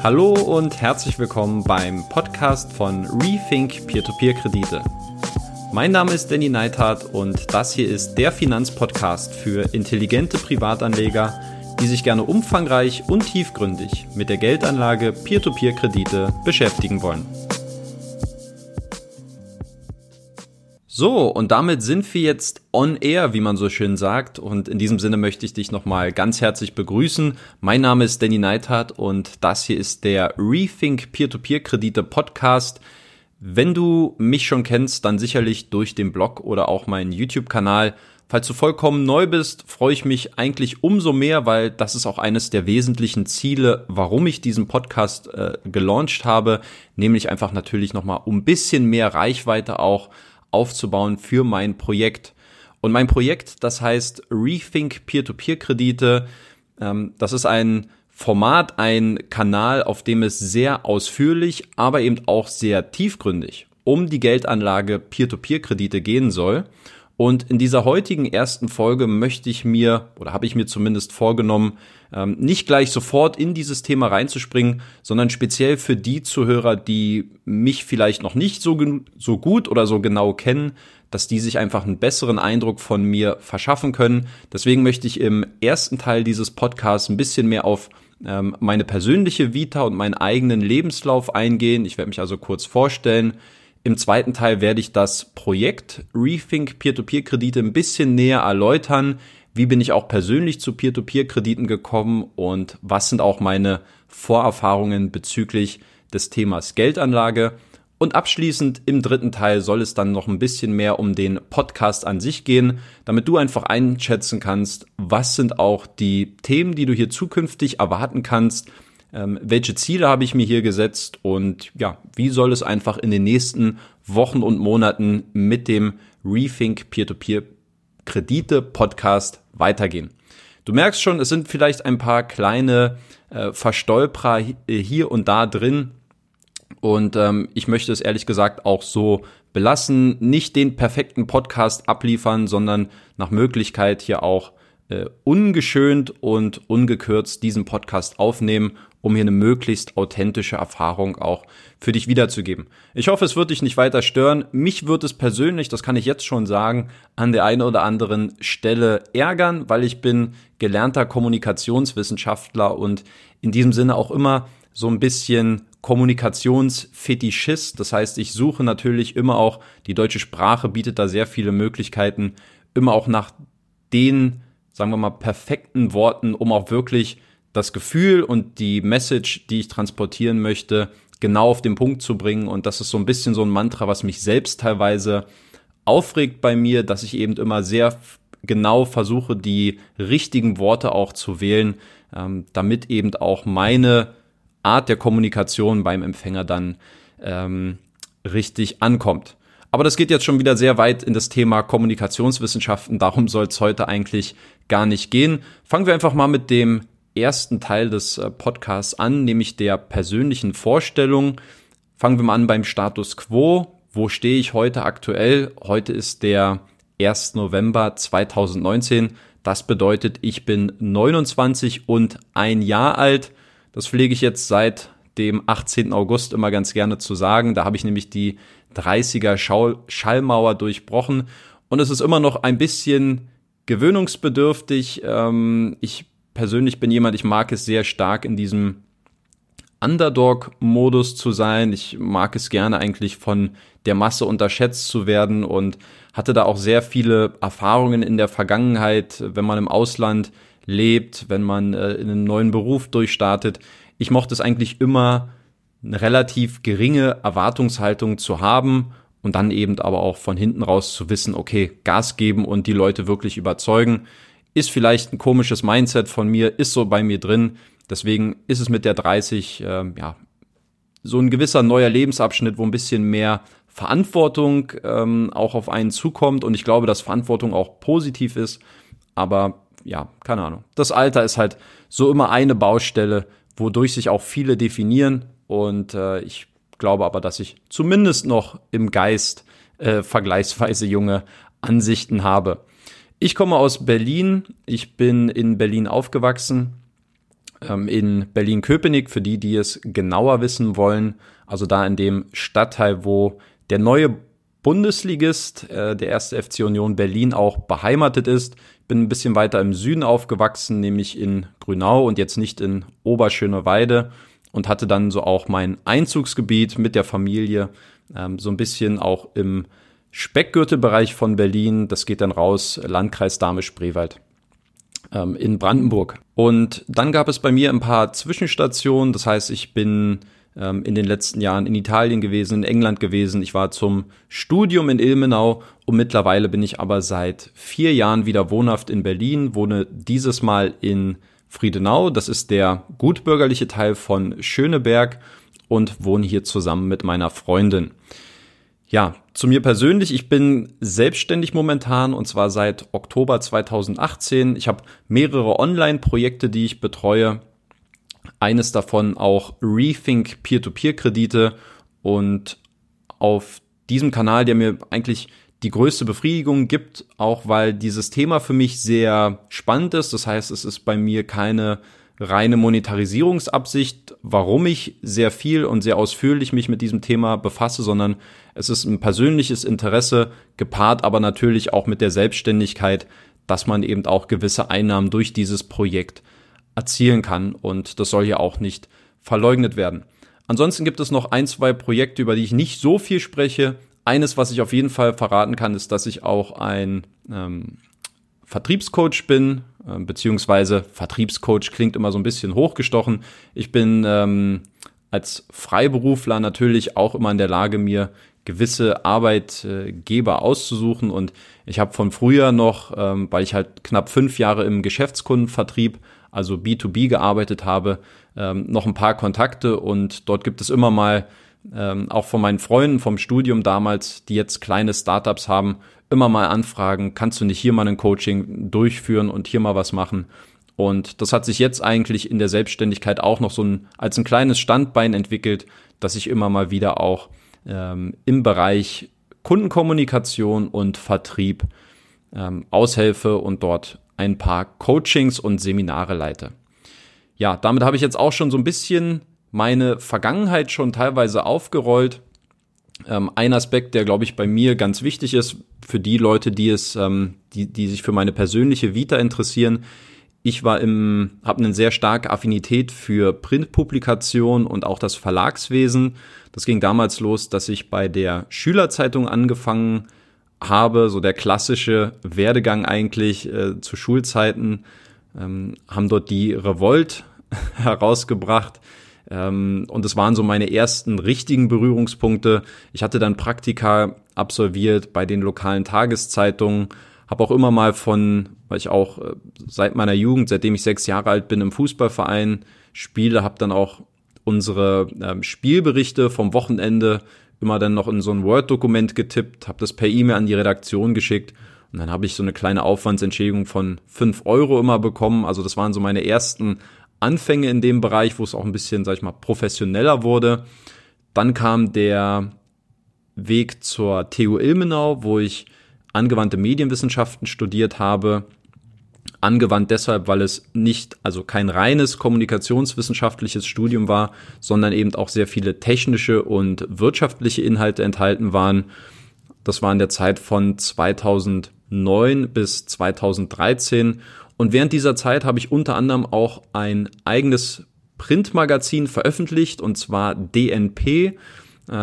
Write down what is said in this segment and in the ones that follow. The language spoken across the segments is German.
Hallo und herzlich willkommen beim Podcast von Rethink Peer-to-Peer-Kredite. Mein Name ist Danny Neithardt und das hier ist der Finanzpodcast für intelligente Privatanleger, die sich gerne umfangreich und tiefgründig mit der Geldanlage Peer-to-Peer-Kredite beschäftigen wollen. So, und damit sind wir jetzt on air, wie man so schön sagt. Und in diesem Sinne möchte ich dich nochmal ganz herzlich begrüßen. Mein Name ist Danny Neithardt und das hier ist der Rethink Peer-to-Peer-Kredite Podcast. Wenn du mich schon kennst, dann sicherlich durch den Blog oder auch meinen YouTube-Kanal. Falls du vollkommen neu bist, freue ich mich eigentlich umso mehr, weil das ist auch eines der wesentlichen Ziele, warum ich diesen Podcast äh, gelauncht habe, nämlich einfach natürlich nochmal um ein bisschen mehr Reichweite auch aufzubauen für mein Projekt. Und mein Projekt, das heißt Rethink Peer-to-Peer-Kredite. Ähm, das ist ein Format, ein Kanal, auf dem es sehr ausführlich, aber eben auch sehr tiefgründig um die Geldanlage Peer-to-Peer-Kredite gehen soll. Und in dieser heutigen ersten Folge möchte ich mir, oder habe ich mir zumindest vorgenommen, ähm, nicht gleich sofort in dieses Thema reinzuspringen, sondern speziell für die Zuhörer, die mich vielleicht noch nicht so, so gut oder so genau kennen, dass die sich einfach einen besseren Eindruck von mir verschaffen können. Deswegen möchte ich im ersten Teil dieses Podcasts ein bisschen mehr auf ähm, meine persönliche Vita und meinen eigenen Lebenslauf eingehen. Ich werde mich also kurz vorstellen. Im zweiten Teil werde ich das Projekt Rethink Peer-to-Peer-Kredite ein bisschen näher erläutern. Wie bin ich auch persönlich zu Peer-to-Peer-Krediten gekommen und was sind auch meine Vorerfahrungen bezüglich des Themas Geldanlage? Und abschließend im dritten Teil soll es dann noch ein bisschen mehr um den Podcast an sich gehen, damit du einfach einschätzen kannst, was sind auch die Themen, die du hier zukünftig erwarten kannst, ähm, welche Ziele habe ich mir hier gesetzt und ja, wie soll es einfach in den nächsten Wochen und Monaten mit dem Rethink Peer-to-Peer Kredite Podcast weitergehen. Du merkst schon, es sind vielleicht ein paar kleine äh, Verstolperer hier und da drin. Und ähm, ich möchte es ehrlich gesagt auch so belassen, nicht den perfekten Podcast abliefern, sondern nach Möglichkeit hier auch äh, ungeschönt und ungekürzt diesen Podcast aufnehmen, um hier eine möglichst authentische Erfahrung auch für dich wiederzugeben. Ich hoffe, es wird dich nicht weiter stören. Mich wird es persönlich, das kann ich jetzt schon sagen, an der einen oder anderen Stelle ärgern, weil ich bin gelernter Kommunikationswissenschaftler und in diesem Sinne auch immer so ein bisschen Kommunikationsfetischist. Das heißt, ich suche natürlich immer auch, die deutsche Sprache bietet da sehr viele Möglichkeiten, immer auch nach den, sagen wir mal, perfekten Worten, um auch wirklich das Gefühl und die Message, die ich transportieren möchte, genau auf den Punkt zu bringen. Und das ist so ein bisschen so ein Mantra, was mich selbst teilweise aufregt bei mir, dass ich eben immer sehr genau versuche, die richtigen Worte auch zu wählen, ähm, damit eben auch meine Art der Kommunikation beim Empfänger dann ähm, richtig ankommt. Aber das geht jetzt schon wieder sehr weit in das Thema Kommunikationswissenschaften. Darum soll es heute eigentlich gar nicht gehen. Fangen wir einfach mal mit dem ersten Teil des äh, Podcasts an, nämlich der persönlichen Vorstellung. Fangen wir mal an beim Status quo. Wo stehe ich heute aktuell? Heute ist der 1. November 2019. Das bedeutet, ich bin 29 und ein Jahr alt. Das pflege ich jetzt seit dem 18. August immer ganz gerne zu sagen. Da habe ich nämlich die 30er Schallmauer durchbrochen und es ist immer noch ein bisschen gewöhnungsbedürftig. Ähm, ich persönlich bin jemand, ich mag es sehr stark in diesem Underdog-Modus zu sein. Ich mag es gerne eigentlich von der Masse unterschätzt zu werden und hatte da auch sehr viele Erfahrungen in der Vergangenheit, wenn man im Ausland lebt, wenn man äh, in einen neuen Beruf durchstartet. Ich mochte es eigentlich immer, eine relativ geringe Erwartungshaltung zu haben und dann eben aber auch von hinten raus zu wissen, okay, Gas geben und die Leute wirklich überzeugen. Ist vielleicht ein komisches Mindset von mir, ist so bei mir drin. Deswegen ist es mit der 30 äh, ja so ein gewisser neuer Lebensabschnitt, wo ein bisschen mehr Verantwortung ähm, auch auf einen zukommt. Und ich glaube, dass Verantwortung auch positiv ist. Aber ja, keine Ahnung. Das Alter ist halt so immer eine Baustelle, wodurch sich auch viele definieren. Und äh, ich glaube aber, dass ich zumindest noch im Geist äh, vergleichsweise junge Ansichten habe. Ich komme aus Berlin. Ich bin in Berlin aufgewachsen. ähm, in Berlin-Köpenick, für die, die es genauer wissen wollen. Also da in dem Stadtteil, wo der neue Bundesligist, äh, der erste FC Union Berlin, auch beheimatet ist. Bin ein bisschen weiter im Süden aufgewachsen, nämlich in Grünau und jetzt nicht in Oberschöneweide und hatte dann so auch mein Einzugsgebiet mit der Familie, ähm, so ein bisschen auch im Speckgürtelbereich von Berlin. Das geht dann raus, Landkreis Dahme-Spreewald ähm, in Brandenburg. Und dann gab es bei mir ein paar Zwischenstationen. Das heißt, ich bin ähm, in den letzten Jahren in Italien gewesen, in England gewesen. Ich war zum Studium in Ilmenau und mittlerweile bin ich aber seit vier Jahren wieder wohnhaft in Berlin, wohne dieses Mal in Friedenau. Das ist der gutbürgerliche Teil von Schöneberg und wohne hier zusammen mit meiner Freundin. Ja, zu mir persönlich, ich bin selbstständig momentan und zwar seit Oktober 2018. Ich habe mehrere Online-Projekte, die ich betreue. Eines davon auch Rethink Peer-to-Peer-Kredite und auf diesem Kanal, der mir eigentlich die größte Befriedigung gibt, auch weil dieses Thema für mich sehr spannend ist. Das heißt, es ist bei mir keine reine Monetarisierungsabsicht, warum ich sehr viel und sehr ausführlich mich mit diesem Thema befasse, sondern es ist ein persönliches Interesse gepaart, aber natürlich auch mit der Selbstständigkeit, dass man eben auch gewisse Einnahmen durch dieses Projekt erzielen kann und das soll ja auch nicht verleugnet werden. Ansonsten gibt es noch ein, zwei Projekte, über die ich nicht so viel spreche. Eines, was ich auf jeden Fall verraten kann, ist, dass ich auch ein ähm, Vertriebscoach bin, äh, beziehungsweise Vertriebscoach klingt immer so ein bisschen hochgestochen. Ich bin ähm, als Freiberufler natürlich auch immer in der Lage, mir gewisse Arbeitgeber auszusuchen. Und ich habe von früher noch, ähm, weil ich halt knapp fünf Jahre im Geschäftskundenvertrieb, also B2B gearbeitet habe, ähm, noch ein paar Kontakte und dort gibt es immer mal ähm, auch von meinen Freunden vom Studium damals, die jetzt kleine Startups haben, immer mal anfragen, kannst du nicht hier mal ein Coaching durchführen und hier mal was machen? Und das hat sich jetzt eigentlich in der Selbstständigkeit auch noch so ein, als ein kleines Standbein entwickelt, dass ich immer mal wieder auch ähm, im Bereich Kundenkommunikation und Vertrieb ähm, aushelfe und dort ein paar Coachings und Seminare leite. Ja, damit habe ich jetzt auch schon so ein bisschen meine Vergangenheit schon teilweise aufgerollt. Ähm, ein Aspekt, der glaube ich bei mir ganz wichtig ist für die Leute, die es, ähm, die, die sich für meine persönliche Vita interessieren. Ich war im, habe eine sehr starke Affinität für Printpublikation und auch das Verlagswesen. Das ging damals los, dass ich bei der Schülerzeitung angefangen habe, so der klassische Werdegang eigentlich äh, zu Schulzeiten, ähm, haben dort die Revolt herausgebracht, und es waren so meine ersten richtigen Berührungspunkte. Ich hatte dann Praktika absolviert bei den lokalen Tageszeitungen, habe auch immer mal von, weil ich auch äh, seit meiner Jugend, seitdem ich sechs Jahre alt bin, im Fußballverein spiele, habe dann auch unsere ähm, Spielberichte vom Wochenende immer dann noch in so ein Word-Dokument getippt, habe das per E-Mail an die Redaktion geschickt und dann habe ich so eine kleine Aufwandsentschädigung von fünf Euro immer bekommen. Also das waren so meine ersten Anfänge in dem Bereich, wo es auch ein bisschen, sag ich mal, professioneller wurde. Dann kam der Weg zur TU Ilmenau, wo ich angewandte Medienwissenschaften studiert habe. Angewandt deshalb, weil es nicht, also kein reines kommunikationswissenschaftliches Studium war, sondern eben auch sehr viele technische und wirtschaftliche Inhalte enthalten waren. Das war in der Zeit von 2009 bis 2013 und während dieser Zeit habe ich unter anderem auch ein eigenes Printmagazin veröffentlicht, und zwar DNP. Äh,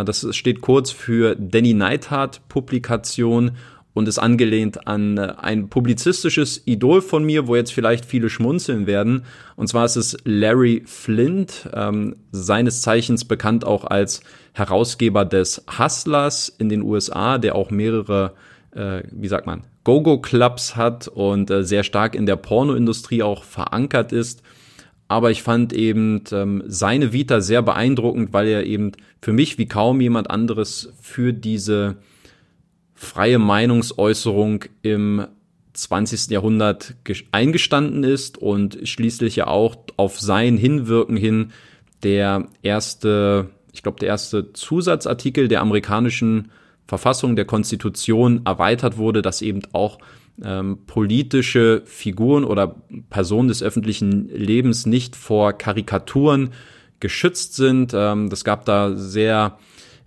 das steht kurz für Danny Neithardt Publikation und ist angelehnt an äh, ein publizistisches Idol von mir, wo jetzt vielleicht viele schmunzeln werden. Und zwar ist es Larry Flint, ähm, seines Zeichens bekannt auch als Herausgeber des Hustlers in den USA, der auch mehrere, äh, wie sagt man, Go-Go-Clubs hat und äh, sehr stark in der Pornoindustrie auch verankert ist. Aber ich fand eben ähm, seine Vita sehr beeindruckend, weil er eben für mich wie kaum jemand anderes für diese freie Meinungsäußerung im 20. Jahrhundert eingestanden ist und schließlich ja auch auf sein Hinwirken hin der erste, ich glaube, der erste Zusatzartikel der amerikanischen Verfassung der Konstitution erweitert wurde, dass eben auch ähm, politische Figuren oder Personen des öffentlichen Lebens nicht vor Karikaturen geschützt sind. Ähm, das gab da sehr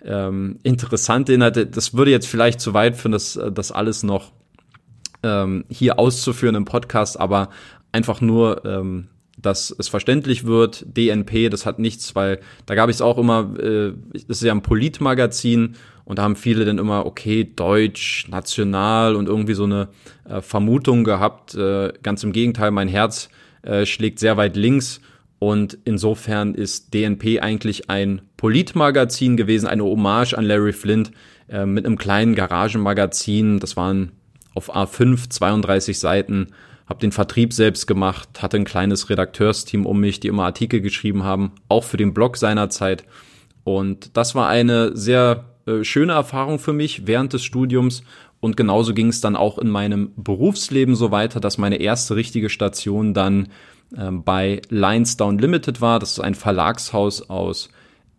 ähm, interessante Inhalte. Das würde jetzt vielleicht zu weit führen, das, das alles noch ähm, hier auszuführen im Podcast, aber einfach nur, ähm, dass es verständlich wird. DNP, das hat nichts, weil da gab ich es auch immer, äh, das ist ja ein Politmagazin und da haben viele dann immer, okay, Deutsch, national und irgendwie so eine äh, Vermutung gehabt. Äh, ganz im Gegenteil, mein Herz äh, schlägt sehr weit links und insofern ist DNP eigentlich ein Politmagazin gewesen, eine Hommage an Larry Flint äh, mit einem kleinen Garagenmagazin. Das waren auf A5 32 Seiten. Hab den Vertrieb selbst gemacht, hatte ein kleines Redakteursteam um mich, die immer Artikel geschrieben haben, auch für den Blog seinerzeit. Und das war eine sehr äh, schöne Erfahrung für mich während des Studiums. Und genauso ging es dann auch in meinem Berufsleben so weiter, dass meine erste richtige Station dann ähm, bei Lionsdown Limited war. Das ist ein Verlagshaus aus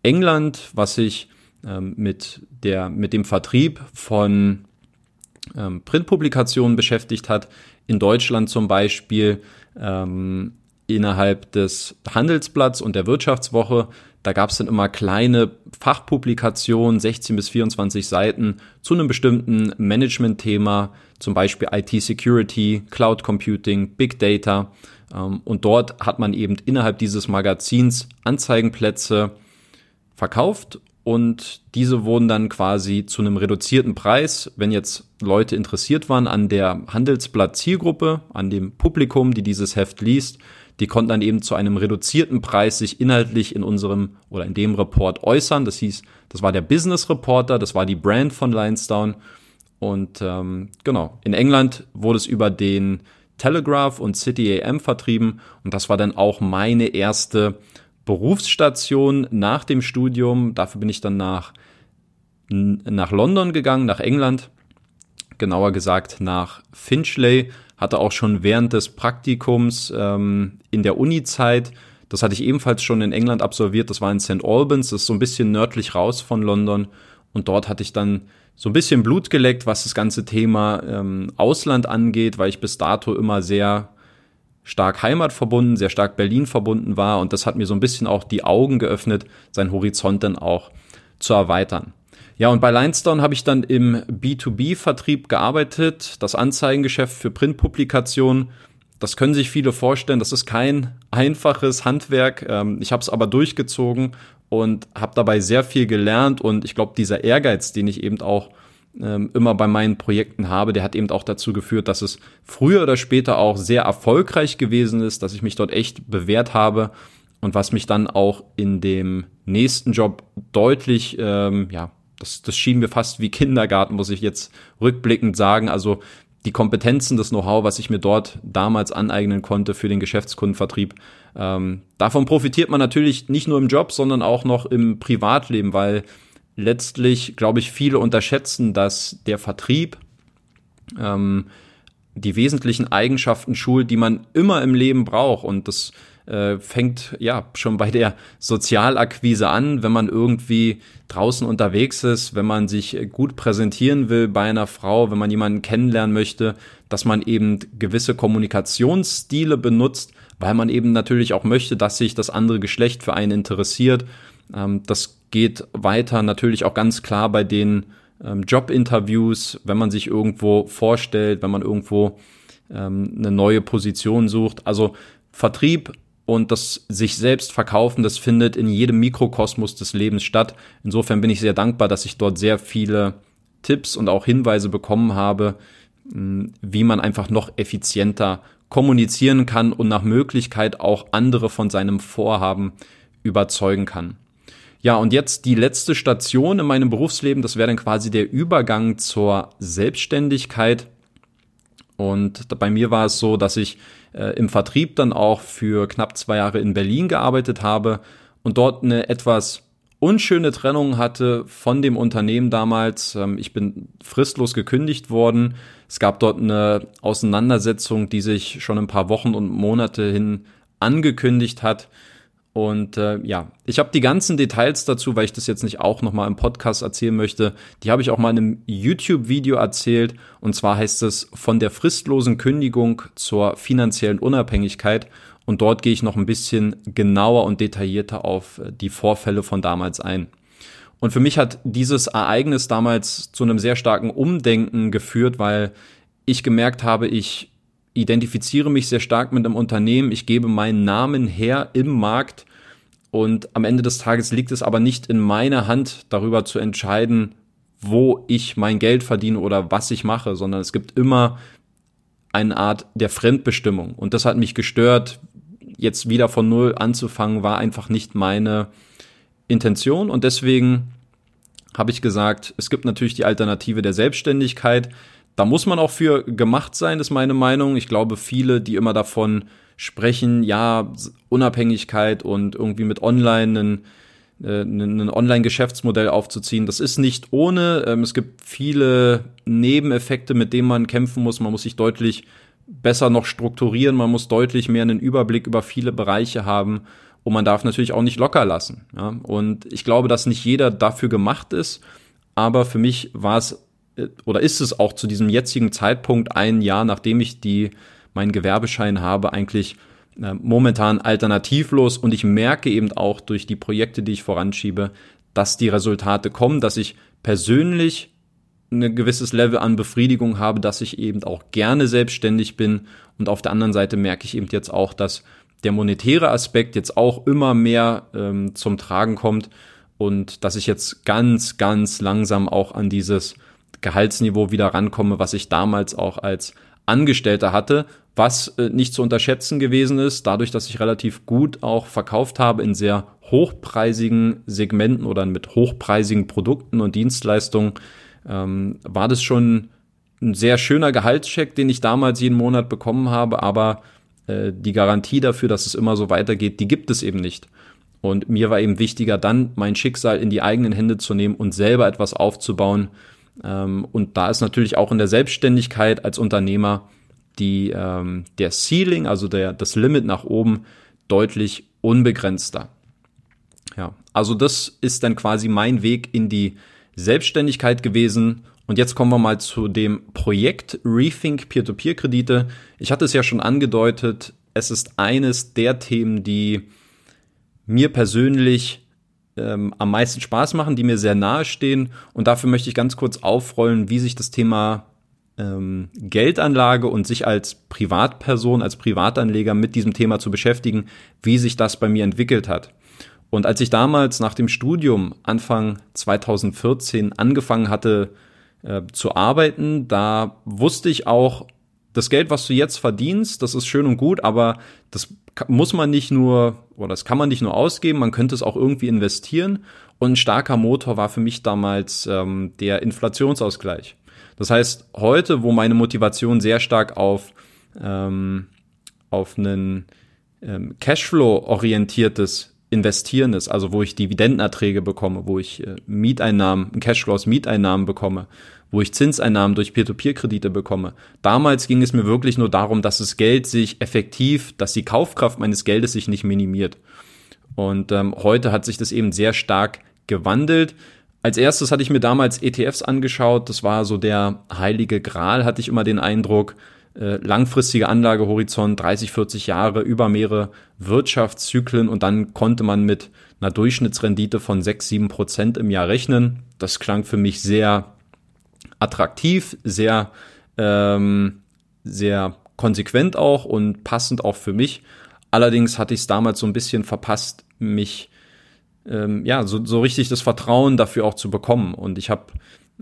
England, was sich ähm, mit, der, mit dem Vertrieb von ähm, Printpublikationen beschäftigt hat. In Deutschland zum Beispiel ähm, innerhalb des Handelsblatts und der Wirtschaftswoche. Da gab es dann immer kleine Fachpublikationen, 16 bis 24 Seiten zu einem bestimmten Management-Thema, zum Beispiel IT-Security, Cloud Computing, Big Data. Ähm, und dort hat man eben innerhalb dieses Magazins Anzeigenplätze verkauft und diese wurden dann quasi zu einem reduzierten Preis, wenn jetzt Leute interessiert waren an der Handelsblatt Zielgruppe, an dem Publikum, die dieses Heft liest, die konnten dann eben zu einem reduzierten Preis sich inhaltlich in unserem oder in dem Report äußern. Das hieß, das war der Business Reporter, das war die Brand von Lionsdown. Und ähm, genau, in England wurde es über den Telegraph und City AM vertrieben und das war dann auch meine erste Berufsstation nach dem Studium. Dafür bin ich dann nach, nach London gegangen, nach England, genauer gesagt nach Finchley, hatte auch schon während des Praktikums ähm, in der Uni-Zeit, das hatte ich ebenfalls schon in England absolviert, das war in St. Albans, das ist so ein bisschen nördlich raus von London und dort hatte ich dann so ein bisschen Blut geleckt, was das ganze Thema ähm, Ausland angeht, weil ich bis dato immer sehr stark heimatverbunden, sehr stark Berlin verbunden war und das hat mir so ein bisschen auch die Augen geöffnet, seinen Horizont dann auch zu erweitern. Ja, und bei Linestone habe ich dann im B2B-Vertrieb gearbeitet, das Anzeigengeschäft für Printpublikationen. Das können sich viele vorstellen, das ist kein einfaches Handwerk. Ähm, ich habe es aber durchgezogen und habe dabei sehr viel gelernt und ich glaube, dieser Ehrgeiz, den ich eben auch ähm, immer bei meinen Projekten habe, der hat eben auch dazu geführt, dass es früher oder später auch sehr erfolgreich gewesen ist, dass ich mich dort echt bewährt habe und was mich dann auch in dem nächsten Job deutlich, ähm, ja, das, das schien mir fast wie Kindergarten, muss ich jetzt rückblickend sagen. Also die Kompetenzen, das Know-how, was ich mir dort damals aneignen konnte für den Geschäftskundenvertrieb. Ähm, davon profitiert man natürlich nicht nur im Job, sondern auch noch im Privatleben, weil letztlich, glaube ich, viele unterschätzen, dass der Vertrieb ähm, die wesentlichen Eigenschaften schult, die man immer im Leben braucht. Und das äh, fängt ja schon bei der Sozialakquise an, wenn man irgendwie draußen unterwegs ist, wenn man sich gut präsentieren will bei einer Frau, wenn man jemanden kennenlernen möchte, dass man eben gewisse Kommunikationsstile benutzt, weil man eben natürlich auch möchte, dass sich das andere Geschlecht für einen interessiert. Ähm, das geht weiter natürlich auch ganz klar bei den ähm, Jobinterviews, wenn man sich irgendwo vorstellt, wenn man irgendwo ähm, eine neue Position sucht. Also Vertrieb und das sich selbst verkaufen, das findet in jedem Mikrokosmos des Lebens statt. Insofern bin ich sehr dankbar, dass ich dort sehr viele Tipps und auch Hinweise bekommen habe, hm, wie man einfach noch effizienter kommunizieren kann und nach Möglichkeit auch andere von seinem Vorhaben überzeugen kann. Ja, und jetzt die letzte Station in meinem Berufsleben, das wäre dann quasi der Übergang zur Selbstständigkeit. Und bei mir war es so, dass ich äh, im Vertrieb dann auch für knapp zwei Jahre in Berlin gearbeitet habe und dort eine etwas unschöne Trennung hatte von dem Unternehmen damals. Ähm, ich bin fristlos gekündigt worden. Es gab dort eine Auseinandersetzung, die sich schon ein paar Wochen und Monate hin angekündigt hat. Und äh, ja, ich habe die ganzen Details dazu, weil ich das jetzt nicht auch nochmal im Podcast erzählen möchte. Die habe ich auch mal in einem YouTube-Video erzählt. Und zwar heißt es von der fristlosen Kündigung zur finanziellen Unabhängigkeit. Und dort gehe ich noch ein bisschen genauer und detaillierter auf äh, die Vorfälle von damals ein. Und für mich hat dieses Ereignis damals zu einem sehr starken Umdenken geführt, weil ich gemerkt habe, ich identifiziere mich sehr stark mit einem Unternehmen, ich gebe meinen Namen her im Markt und am Ende des Tages liegt es aber nicht in meiner Hand, darüber zu entscheiden, wo ich mein Geld verdiene oder was ich mache, sondern es gibt immer eine Art der Fremdbestimmung. Und das hat mich gestört. Jetzt wieder von Null anzufangen, war einfach nicht meine Intention. Und deswegen habe ich gesagt, es gibt natürlich die Alternative der Selbstständigkeit. Da muss man auch für gemacht sein, ist meine Meinung. Ich glaube, viele, die immer davon sprechen, ja, Unabhängigkeit und irgendwie mit Online einen, äh, ein Online-Geschäftsmodell aufzuziehen, das ist nicht ohne. Ähm, es gibt viele Nebeneffekte, mit denen man kämpfen muss. Man muss sich deutlich besser noch strukturieren, man muss deutlich mehr einen Überblick über viele Bereiche haben und man darf natürlich auch nicht locker lassen. Und ich glaube, dass nicht jeder dafür gemacht ist, aber für mich war es oder ist es auch zu diesem jetzigen Zeitpunkt ein Jahr, nachdem ich die meinen Gewerbeschein habe, eigentlich äh, momentan alternativlos? Und ich merke eben auch durch die Projekte, die ich voranschiebe, dass die Resultate kommen, dass ich persönlich ein gewisses Level an Befriedigung habe, dass ich eben auch gerne selbstständig bin. Und auf der anderen Seite merke ich eben jetzt auch, dass der monetäre Aspekt jetzt auch immer mehr ähm, zum Tragen kommt und dass ich jetzt ganz, ganz langsam auch an dieses Gehaltsniveau wieder rankomme, was ich damals auch als Angestellter hatte, was äh, nicht zu unterschätzen gewesen ist, dadurch, dass ich relativ gut auch verkauft habe in sehr hochpreisigen Segmenten oder mit hochpreisigen Produkten und Dienstleistungen, ähm, war das schon ein sehr schöner Gehaltscheck, den ich damals jeden Monat bekommen habe, aber äh, die Garantie dafür, dass es immer so weitergeht, die gibt es eben nicht. Und mir war eben wichtiger, dann mein Schicksal in die eigenen Hände zu nehmen und selber etwas aufzubauen, und da ist natürlich auch in der Selbstständigkeit als Unternehmer die, ähm, der Ceiling, also der, das Limit nach oben, deutlich unbegrenzter. Ja, also das ist dann quasi mein Weg in die Selbstständigkeit gewesen. Und jetzt kommen wir mal zu dem Projekt Rethink Peer-to-Peer-Kredite. Ich hatte es ja schon angedeutet, es ist eines der Themen, die mir persönlich ähm, am meisten Spaß machen, die mir sehr nahe stehen. Und dafür möchte ich ganz kurz aufrollen, wie sich das Thema ähm, Geldanlage und sich als Privatperson, als Privatanleger mit diesem Thema zu beschäftigen, wie sich das bei mir entwickelt hat. Und als ich damals nach dem Studium Anfang 2014 angefangen hatte äh, zu arbeiten, da wusste ich auch, das Geld, was du jetzt verdienst, das ist schön und gut, aber das muss man nicht nur, oder das kann man nicht nur ausgeben, man könnte es auch irgendwie investieren. Und ein starker Motor war für mich damals ähm, der Inflationsausgleich. Das heißt, heute, wo meine Motivation sehr stark auf, ähm, auf einen ähm, Cashflow-orientiertes Investieren ist, also wo ich Dividendenerträge bekomme, wo ich äh, Mieteinnahmen, Cashflow aus Mieteinnahmen bekomme, wo ich Zinseinnahmen durch Peer-to-Peer-Kredite bekomme. Damals ging es mir wirklich nur darum, dass das Geld sich effektiv, dass die Kaufkraft meines Geldes sich nicht minimiert. Und ähm, heute hat sich das eben sehr stark gewandelt. Als erstes hatte ich mir damals ETFs angeschaut. Das war so der heilige Gral, hatte ich immer den Eindruck. Äh, langfristige Anlagehorizont, 30, 40 Jahre, über mehrere Wirtschaftszyklen und dann konnte man mit einer Durchschnittsrendite von 6, 7 Prozent im Jahr rechnen. Das klang für mich sehr attraktiv, sehr, ähm, sehr konsequent auch und passend auch für mich. Allerdings hatte ich es damals so ein bisschen verpasst, mich ähm, ja so, so richtig das Vertrauen dafür auch zu bekommen. Und ich habe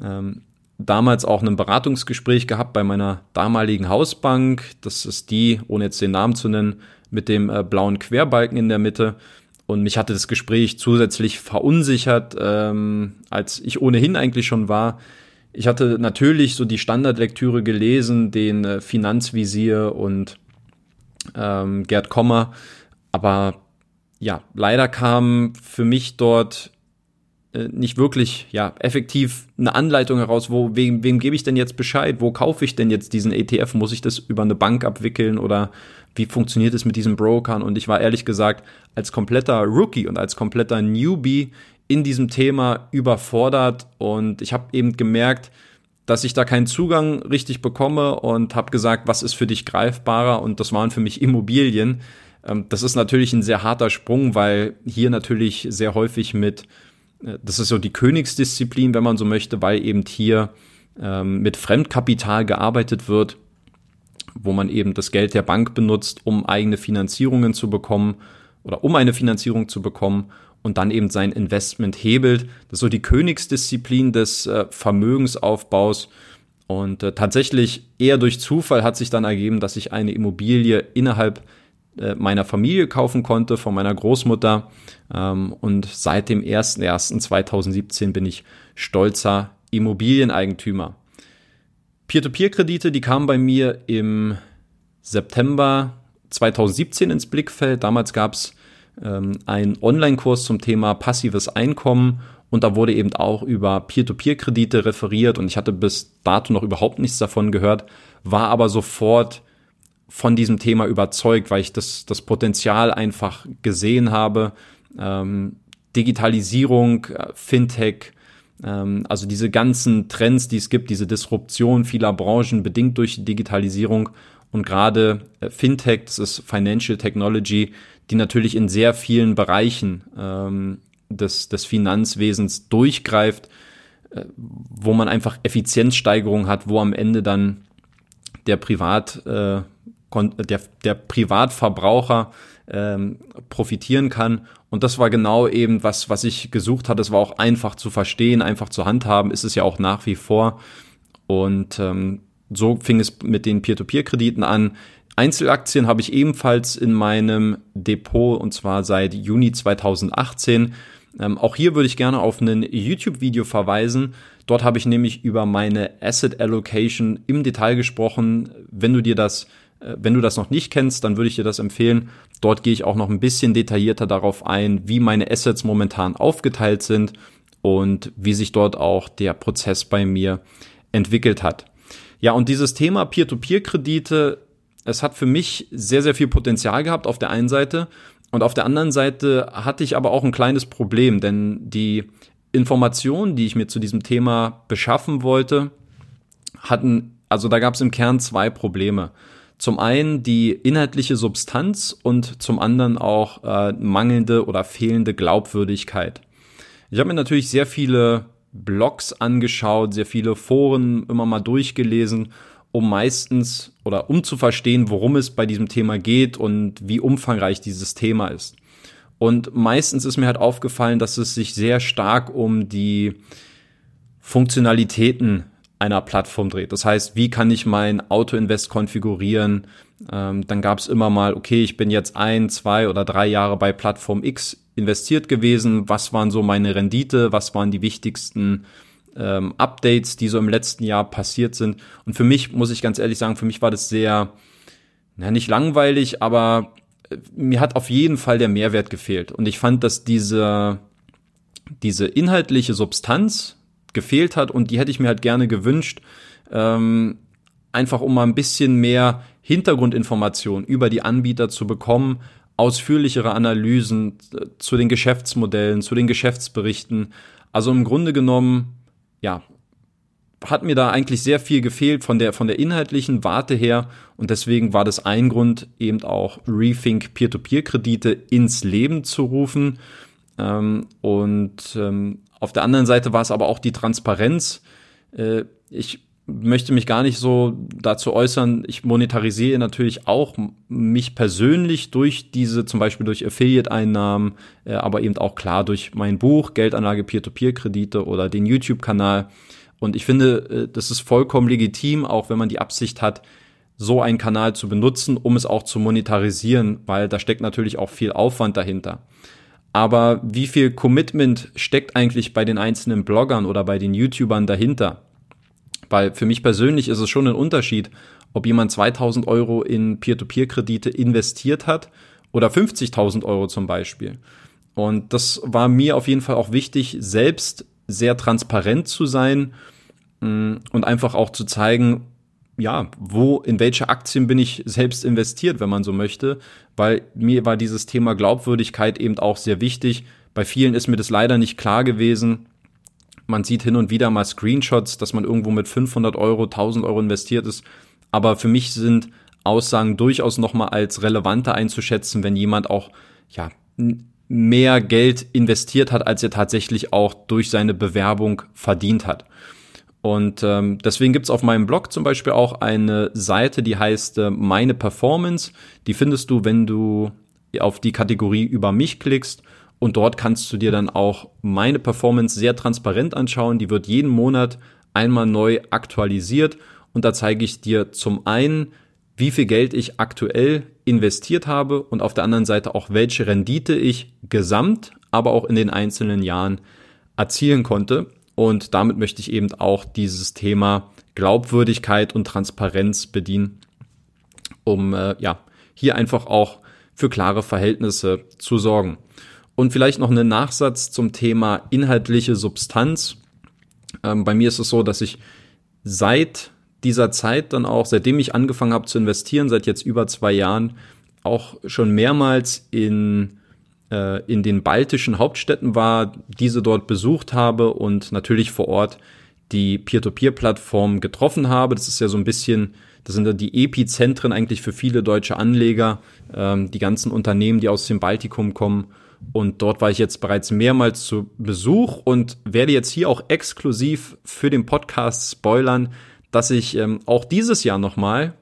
ähm, damals auch ein Beratungsgespräch gehabt bei meiner damaligen Hausbank. Das ist die, ohne jetzt den Namen zu nennen, mit dem äh, blauen Querbalken in der Mitte. Und mich hatte das Gespräch zusätzlich verunsichert, ähm, als ich ohnehin eigentlich schon war, ich hatte natürlich so die Standardlektüre gelesen, den äh, Finanzvisier und ähm, Gerd Kommer, aber ja, leider kam für mich dort äh, nicht wirklich ja effektiv eine Anleitung heraus, wo wem, wem gebe ich denn jetzt Bescheid, wo kaufe ich denn jetzt diesen ETF, muss ich das über eine Bank abwickeln oder wie funktioniert es mit diesen Brokern und ich war ehrlich gesagt als kompletter Rookie und als kompletter Newbie in diesem Thema überfordert. Und ich habe eben gemerkt, dass ich da keinen Zugang richtig bekomme und habe gesagt, was ist für dich greifbarer? Und das waren für mich Immobilien. Ähm, das ist natürlich ein sehr harter Sprung, weil hier natürlich sehr häufig mit äh, das ist so die Königsdisziplin, wenn man so möchte, weil eben hier ähm, mit Fremdkapital gearbeitet wird, wo man eben das Geld der Bank benutzt, um eigene Finanzierungen zu bekommen oder um eine Finanzierung zu bekommen und dann eben sein Investment hebelt. Das ist so die Königsdisziplin des äh, Vermögensaufbaus. Und äh, tatsächlich eher durch Zufall hat sich dann ergeben, dass ich eine Immobilie innerhalb äh, meiner Familie kaufen konnte, von meiner Großmutter. Ähm, und seit dem 01.01.2017 bin ich stolzer Immobilieneigentümer. Peer-to-Peer-Kredite, die kamen bei mir im September 2017 ins Blickfeld. Damals gab es ähm, einen Online-Kurs zum Thema passives Einkommen. Und da wurde eben auch über Peer-to-Peer-Kredite referiert. Und ich hatte bis dato noch überhaupt nichts davon gehört, war aber sofort von diesem Thema überzeugt, weil ich das, das Potenzial einfach gesehen habe. Ähm, Digitalisierung, Fintech, ähm, also diese ganzen Trends, die es gibt, diese Disruption vieler Branchen bedingt durch Digitalisierung und gerade äh, Fintech, das ist Financial Technology, die natürlich in sehr vielen Bereichen ähm, des, des Finanzwesens durchgreift, äh, wo man einfach Effizienzsteigerung hat, wo am Ende dann der Privat äh, der, der Privatverbraucher ähm, profitieren kann. Und das war genau eben was, was ich gesucht hatte. Es war auch einfach zu verstehen, einfach zu handhaben, ist es ja auch nach wie vor. Und ähm, so fing es mit den Peer-to-Peer-Krediten an. Einzelaktien habe ich ebenfalls in meinem Depot und zwar seit Juni 2018. Ähm, auch hier würde ich gerne auf ein YouTube-Video verweisen. Dort habe ich nämlich über meine Asset Allocation im Detail gesprochen. Wenn du dir das äh, wenn du das noch nicht kennst, dann würde ich dir das empfehlen. Dort gehe ich auch noch ein bisschen detaillierter darauf ein, wie meine Assets momentan aufgeteilt sind und wie sich dort auch der Prozess bei mir entwickelt hat. Ja, und dieses Thema Peer-to-Peer-Kredite, es hat für mich sehr, sehr viel Potenzial gehabt auf der einen Seite. Und auf der anderen Seite hatte ich aber auch ein kleines Problem, denn die Informationen, die ich mir zu diesem Thema beschaffen wollte, hatten, also da gab es im Kern zwei Probleme. Zum einen die inhaltliche Substanz und zum anderen auch äh, mangelnde oder fehlende Glaubwürdigkeit. Ich habe mir natürlich sehr viele Blogs angeschaut, sehr viele Foren immer mal durchgelesen, um meistens oder um zu verstehen, worum es bei diesem Thema geht und wie umfangreich dieses Thema ist. Und meistens ist mir halt aufgefallen, dass es sich sehr stark um die Funktionalitäten einer Plattform dreht. Das heißt, wie kann ich mein Auto-Invest konfigurieren? Ähm, dann gab es immer mal, okay, ich bin jetzt ein, zwei oder drei Jahre bei Plattform X investiert gewesen. Was waren so meine Rendite? Was waren die wichtigsten ähm, Updates, die so im letzten Jahr passiert sind? Und für mich, muss ich ganz ehrlich sagen, für mich war das sehr, na, nicht langweilig, aber äh, mir hat auf jeden Fall der Mehrwert gefehlt. Und ich fand, dass diese, diese inhaltliche Substanz, gefehlt hat und die hätte ich mir halt gerne gewünscht, ähm, einfach um mal ein bisschen mehr Hintergrundinformation über die Anbieter zu bekommen, ausführlichere Analysen äh, zu den Geschäftsmodellen, zu den Geschäftsberichten. Also im Grunde genommen, ja, hat mir da eigentlich sehr viel gefehlt von der, von der inhaltlichen Warte her. Und deswegen war das ein Grund, eben auch Rethink Peer-to-Peer-Kredite ins Leben zu rufen. Ähm, und ähm, auf der anderen Seite war es aber auch die Transparenz. Äh, ich möchte mich gar nicht so dazu äußern. Ich monetarisiere natürlich auch mich persönlich durch diese, zum Beispiel durch Affiliate-Einnahmen, äh, aber eben auch klar durch mein Buch, Geldanlage Peer-to-Peer-Kredite oder den YouTube-Kanal. Und ich finde, äh, das ist vollkommen legitim, auch wenn man die Absicht hat, so einen Kanal zu benutzen, um es auch zu monetarisieren, weil da steckt natürlich auch viel Aufwand dahinter. Aber wie viel Commitment steckt eigentlich bei den einzelnen Bloggern oder bei den YouTubern dahinter? Weil für mich persönlich ist es schon ein Unterschied, ob jemand 2000 Euro in Peer-to-Peer-Kredite investiert hat oder 50.000 Euro zum Beispiel. Und das war mir auf jeden Fall auch wichtig, selbst sehr transparent zu sein mm, und einfach auch zu zeigen, ja, wo, in welche Aktien bin ich selbst investiert, wenn man so möchte, weil mir war dieses Thema Glaubwürdigkeit eben auch sehr wichtig. Bei vielen ist mir das leider nicht klar gewesen. Man sieht hin und wieder mal Screenshots, dass man irgendwo mit 500 Euro, 1000 Euro investiert ist. Aber für mich sind Aussagen durchaus nochmal als relevanter einzuschätzen, wenn jemand auch, ja, mehr Geld investiert hat, als er tatsächlich auch durch seine Bewerbung verdient hat. Und ähm, deswegen gibt's auf meinem Blog zum Beispiel auch eine Seite, die heißt äh, Meine Performance. Die findest du, wenn du auf die Kategorie über mich klickst. Und dort kannst du dir dann auch meine Performance sehr transparent anschauen. Die wird jeden Monat einmal neu aktualisiert. Und da zeige ich dir zum einen, wie viel Geld ich aktuell investiert habe und auf der anderen Seite auch, welche Rendite ich gesamt, aber auch in den einzelnen Jahren erzielen konnte. Und damit möchte ich eben auch dieses Thema Glaubwürdigkeit und Transparenz bedienen, um äh, ja hier einfach auch für klare Verhältnisse zu sorgen. Und vielleicht noch einen Nachsatz zum Thema inhaltliche Substanz. Ähm, bei mir ist es so, dass ich seit dieser Zeit dann auch, seitdem ich angefangen habe zu investieren, seit jetzt über zwei Jahren, auch schon mehrmals in äh, in den baltischen Hauptstädten war, diese dort besucht habe und natürlich vor Ort die Peer-to-Peer-Plattform getroffen habe. Das ist ja so ein bisschen, das sind ja die Epizentren eigentlich für viele deutsche Anleger, ähm, die ganzen Unternehmen, die aus dem Baltikum kommen. Und dort war ich jetzt bereits mehrmals zu Besuch und werde jetzt hier auch exklusiv für den Podcast spoilern, dass ich ähm, auch dieses Jahr nochmal,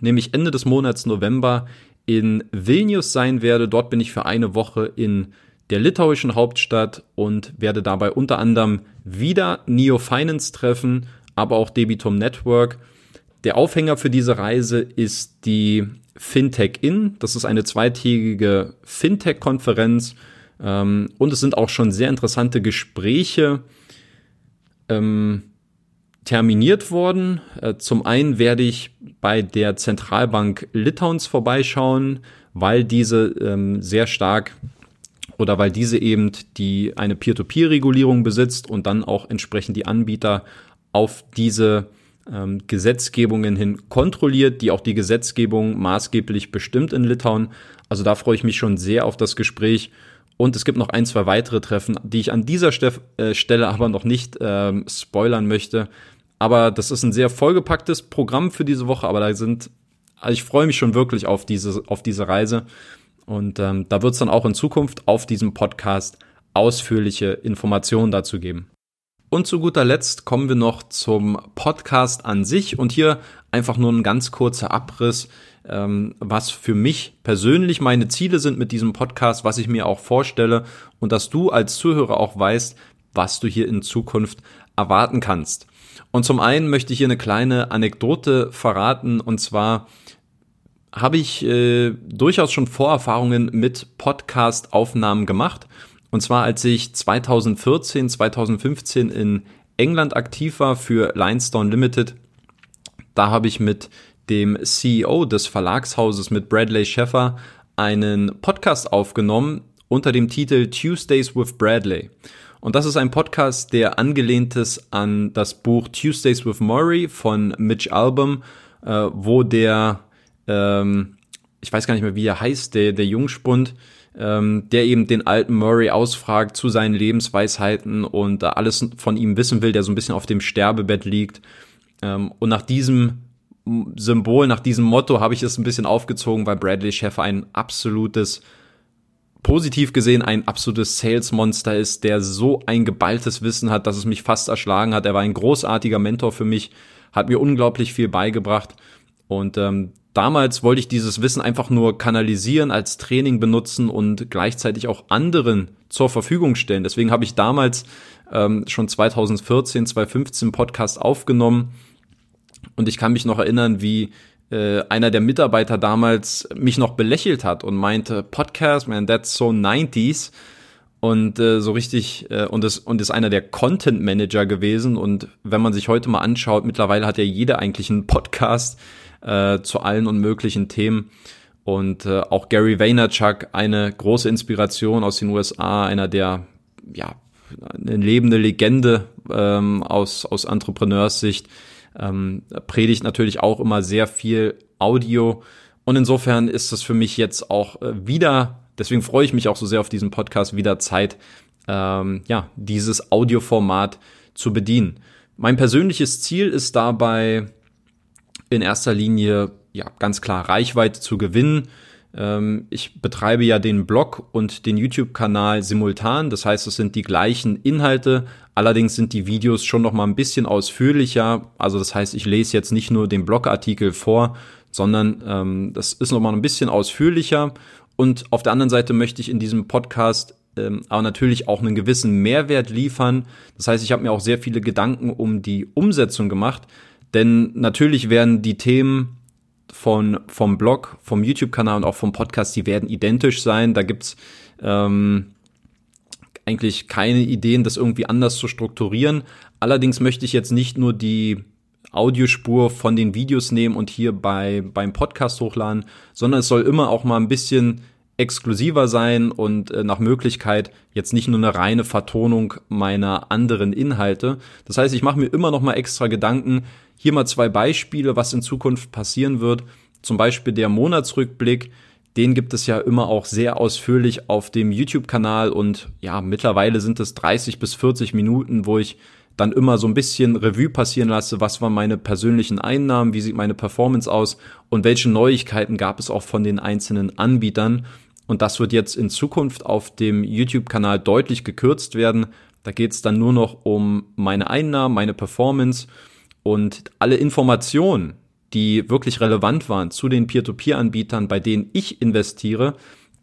nämlich Ende des Monats November, in Vilnius sein werde. Dort bin ich für eine Woche in der litauischen Hauptstadt und werde dabei unter anderem wieder Neo Finance treffen, aber auch Debitum Network. Der Aufhänger für diese Reise ist die Fintech In. Das ist eine zweitägige Fintech-Konferenz ähm, und es sind auch schon sehr interessante Gespräche ähm, terminiert worden. Äh, zum einen werde ich bei der Zentralbank Litauens vorbeischauen, weil diese ähm, sehr stark oder weil diese eben die eine Peer-to-Peer-Regulierung besitzt und dann auch entsprechend die Anbieter auf diese ähm, Gesetzgebungen hin kontrolliert, die auch die Gesetzgebung maßgeblich bestimmt in Litauen. Also da freue ich mich schon sehr auf das Gespräch. Und es gibt noch ein, zwei weitere Treffen, die ich an dieser Stef äh, Stelle aber noch nicht ähm, spoilern möchte. Aber das ist ein sehr vollgepacktes Programm für diese Woche, aber da sind, also ich freue mich schon wirklich auf diese, auf diese Reise. Und ähm, da wird es dann auch in Zukunft auf diesem Podcast ausführliche Informationen dazu geben. Und zu guter Letzt kommen wir noch zum Podcast an sich und hier einfach nur ein ganz kurzer Abriss, ähm, was für mich persönlich meine Ziele sind mit diesem Podcast, was ich mir auch vorstelle und dass du als Zuhörer auch weißt, was du hier in Zukunft erwarten kannst. Und zum einen möchte ich hier eine kleine Anekdote verraten und zwar habe ich äh, durchaus schon Vorerfahrungen mit Podcast-Aufnahmen gemacht. Und zwar als ich 2014, 2015 in England aktiv war für Limestone Limited. Da habe ich mit dem CEO des Verlagshauses, mit Bradley Sheffer, einen Podcast aufgenommen unter dem Titel Tuesdays with Bradley. Und das ist ein Podcast, der angelehnt ist an das Buch Tuesdays with Murray von Mitch Album, äh, wo der, ähm, ich weiß gar nicht mehr, wie er heißt, der, der Jungspund, ähm, der eben den alten Murray ausfragt zu seinen Lebensweisheiten und da alles von ihm wissen will, der so ein bisschen auf dem Sterbebett liegt. Ähm, und nach diesem Symbol, nach diesem Motto habe ich es ein bisschen aufgezogen, weil Bradley Sheffer ein absolutes positiv gesehen ein absolutes Sales-Monster ist, der so ein geballtes Wissen hat, dass es mich fast erschlagen hat. Er war ein großartiger Mentor für mich, hat mir unglaublich viel beigebracht. Und ähm, damals wollte ich dieses Wissen einfach nur kanalisieren, als Training benutzen und gleichzeitig auch anderen zur Verfügung stellen. Deswegen habe ich damals ähm, schon 2014, 2015 Podcast aufgenommen. Und ich kann mich noch erinnern, wie äh, einer der Mitarbeiter damals mich noch belächelt hat und meinte, Podcast, man, that's so 90s. Und äh, so richtig, äh, und, ist, und ist einer der Content Manager gewesen. Und wenn man sich heute mal anschaut, mittlerweile hat ja jeder eigentlich einen Podcast äh, zu allen unmöglichen Themen. Und äh, auch Gary Vaynerchuk, eine große Inspiration aus den USA, einer der, ja, eine lebende Legende ähm, aus, aus Entrepreneurssicht, ähm, predigt natürlich auch immer sehr viel Audio. Und insofern ist es für mich jetzt auch äh, wieder, deswegen freue ich mich auch so sehr auf diesen Podcast, wieder Zeit, ähm, ja, dieses Audioformat zu bedienen. Mein persönliches Ziel ist dabei in erster Linie ja ganz klar Reichweite zu gewinnen. Ähm, ich betreibe ja den Blog und den YouTube-Kanal simultan. Das heißt, es sind die gleichen Inhalte. Allerdings sind die Videos schon noch mal ein bisschen ausführlicher. Also das heißt, ich lese jetzt nicht nur den Blogartikel vor, sondern ähm, das ist noch mal ein bisschen ausführlicher. Und auf der anderen Seite möchte ich in diesem Podcast ähm, aber natürlich auch einen gewissen Mehrwert liefern. Das heißt, ich habe mir auch sehr viele Gedanken um die Umsetzung gemacht, denn natürlich werden die Themen von, vom Blog, vom YouTube-Kanal und auch vom Podcast, die werden identisch sein. Da gibt's ähm, eigentlich keine Ideen, das irgendwie anders zu strukturieren. Allerdings möchte ich jetzt nicht nur die Audiospur von den Videos nehmen und hier bei, beim Podcast hochladen, sondern es soll immer auch mal ein bisschen exklusiver sein und äh, nach Möglichkeit jetzt nicht nur eine reine Vertonung meiner anderen Inhalte. Das heißt, ich mache mir immer noch mal extra Gedanken. Hier mal zwei Beispiele, was in Zukunft passieren wird. Zum Beispiel der Monatsrückblick. Den gibt es ja immer auch sehr ausführlich auf dem YouTube-Kanal und ja, mittlerweile sind es 30 bis 40 Minuten, wo ich dann immer so ein bisschen Revue passieren lasse, was waren meine persönlichen Einnahmen, wie sieht meine Performance aus und welche Neuigkeiten gab es auch von den einzelnen Anbietern. Und das wird jetzt in Zukunft auf dem YouTube-Kanal deutlich gekürzt werden. Da geht es dann nur noch um meine Einnahmen, meine Performance und alle Informationen, die wirklich relevant waren zu den Peer-to-Peer-Anbietern, bei denen ich investiere,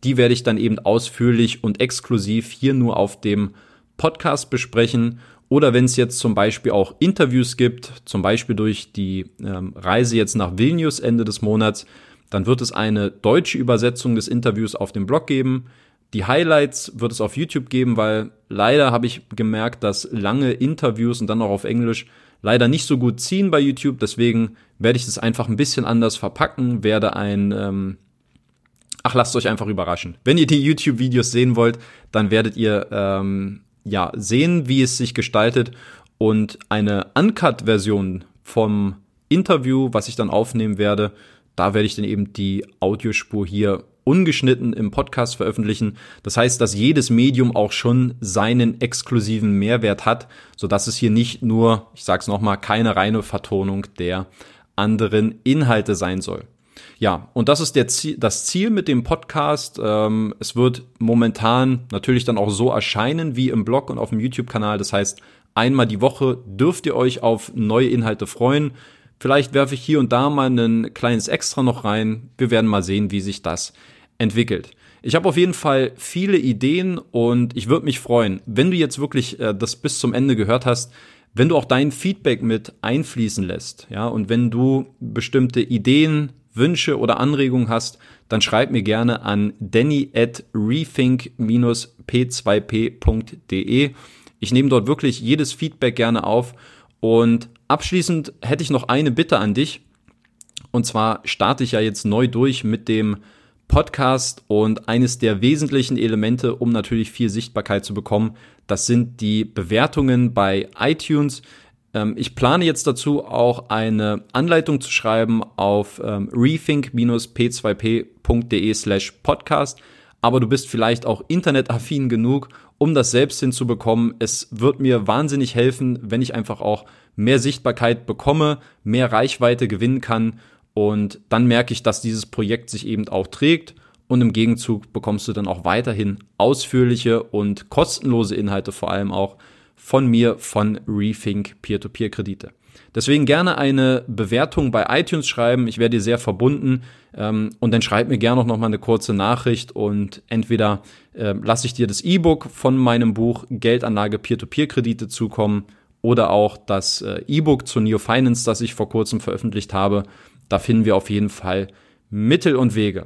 die werde ich dann eben ausführlich und exklusiv hier nur auf dem Podcast besprechen. Oder wenn es jetzt zum Beispiel auch Interviews gibt, zum Beispiel durch die ähm, Reise jetzt nach Vilnius Ende des Monats, dann wird es eine deutsche Übersetzung des Interviews auf dem Blog geben. Die Highlights wird es auf YouTube geben, weil leider habe ich gemerkt, dass lange Interviews und dann auch auf Englisch leider nicht so gut ziehen bei YouTube. Deswegen werde ich das einfach ein bisschen anders verpacken, werde ein, ähm, ach, lasst euch einfach überraschen. Wenn ihr die YouTube-Videos sehen wollt, dann werdet ihr ähm, ja sehen, wie es sich gestaltet und eine Uncut-Version vom Interview, was ich dann aufnehmen werde, da werde ich dann eben die Audiospur hier ungeschnitten im Podcast veröffentlichen. Das heißt, dass jedes Medium auch schon seinen exklusiven Mehrwert hat, so dass es hier nicht nur, ich sage es nochmal, keine reine Vertonung der anderen Inhalte sein soll. Ja, und das ist der Ziel, das Ziel mit dem Podcast. Ähm, es wird momentan natürlich dann auch so erscheinen wie im Blog und auf dem YouTube-Kanal. Das heißt, einmal die Woche dürft ihr euch auf neue Inhalte freuen. Vielleicht werfe ich hier und da mal ein kleines Extra noch rein. Wir werden mal sehen, wie sich das entwickelt. Ich habe auf jeden Fall viele Ideen und ich würde mich freuen, wenn du jetzt wirklich äh, das bis zum Ende gehört hast, wenn du auch dein Feedback mit einfließen lässt, ja, und wenn du bestimmte Ideen, Wünsche oder Anregungen hast, dann schreib mir gerne an danny at rethink-p2p.de. Ich nehme dort wirklich jedes Feedback gerne auf und abschließend hätte ich noch eine Bitte an dich. Und zwar starte ich ja jetzt neu durch mit dem Podcast und eines der wesentlichen Elemente, um natürlich viel Sichtbarkeit zu bekommen, das sind die Bewertungen bei iTunes. Ähm, ich plane jetzt dazu auch eine Anleitung zu schreiben auf ähm, rethink-p2p.de slash podcast. Aber du bist vielleicht auch internetaffin genug, um das selbst hinzubekommen. Es wird mir wahnsinnig helfen, wenn ich einfach auch mehr Sichtbarkeit bekomme, mehr Reichweite gewinnen kann und dann merke ich, dass dieses Projekt sich eben auch trägt und im Gegenzug bekommst du dann auch weiterhin ausführliche und kostenlose Inhalte vor allem auch von mir von Rethink Peer-to-Peer-Kredite. Deswegen gerne eine Bewertung bei iTunes schreiben. Ich werde dir sehr verbunden. Ähm, und dann schreib mir gerne noch mal eine kurze Nachricht und entweder äh, lasse ich dir das E-Book von meinem Buch Geldanlage Peer-to-Peer-Kredite zukommen oder auch das äh, E-Book zu Neo Finance, das ich vor kurzem veröffentlicht habe. Da finden wir auf jeden Fall Mittel und Wege.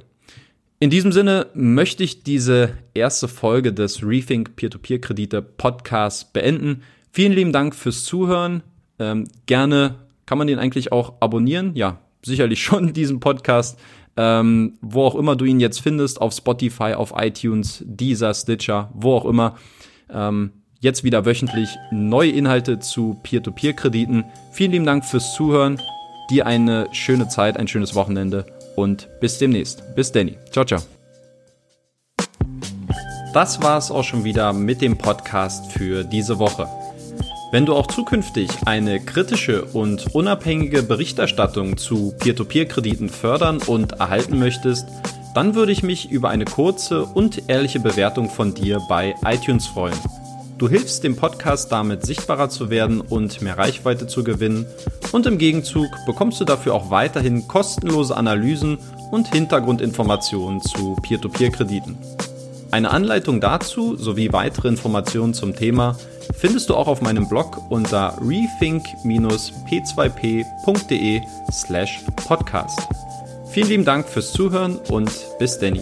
In diesem Sinne möchte ich diese erste Folge des Rethink Peer-to-Peer-Kredite Podcasts beenden. Vielen lieben Dank fürs Zuhören. Ähm, gerne kann man den eigentlich auch abonnieren. Ja, sicherlich schon diesen Podcast. ähm, wo auch immer du ihn jetzt findest, auf Spotify, auf iTunes, Deezer, Stitcher, wo auch immer. Ähm, jetzt wieder wöchentlich neue Inhalte zu Peer-to-Peer-Krediten. Vielen lieben Dank fürs Zuhören. Dir eine schöne Zeit, ein schönes Wochenende und bis demnächst. Bis Danny. Ciao, ciao. Das war's auch schon wieder mit dem Podcast für diese Woche. Wenn du auch zukünftig eine kritische und unabhängige Berichterstattung zu Peer-to-Peer-Krediten fördern und erhalten möchtest, dann würde ich mich über eine kurze und ehrliche Bewertung von dir bei iTunes freuen. Du hilfst dem Podcast damit sichtbarer zu werden und mehr Reichweite zu gewinnen und im Gegenzug bekommst du dafür auch weiterhin kostenlose Analysen und Hintergrundinformationen zu Peer-to-Peer-Krediten. Eine Anleitung dazu sowie weitere Informationen zum Thema findest du auch auf meinem Blog unter rethink-p2p.de slash podcast. Vielen lieben Dank fürs Zuhören und bis Danny.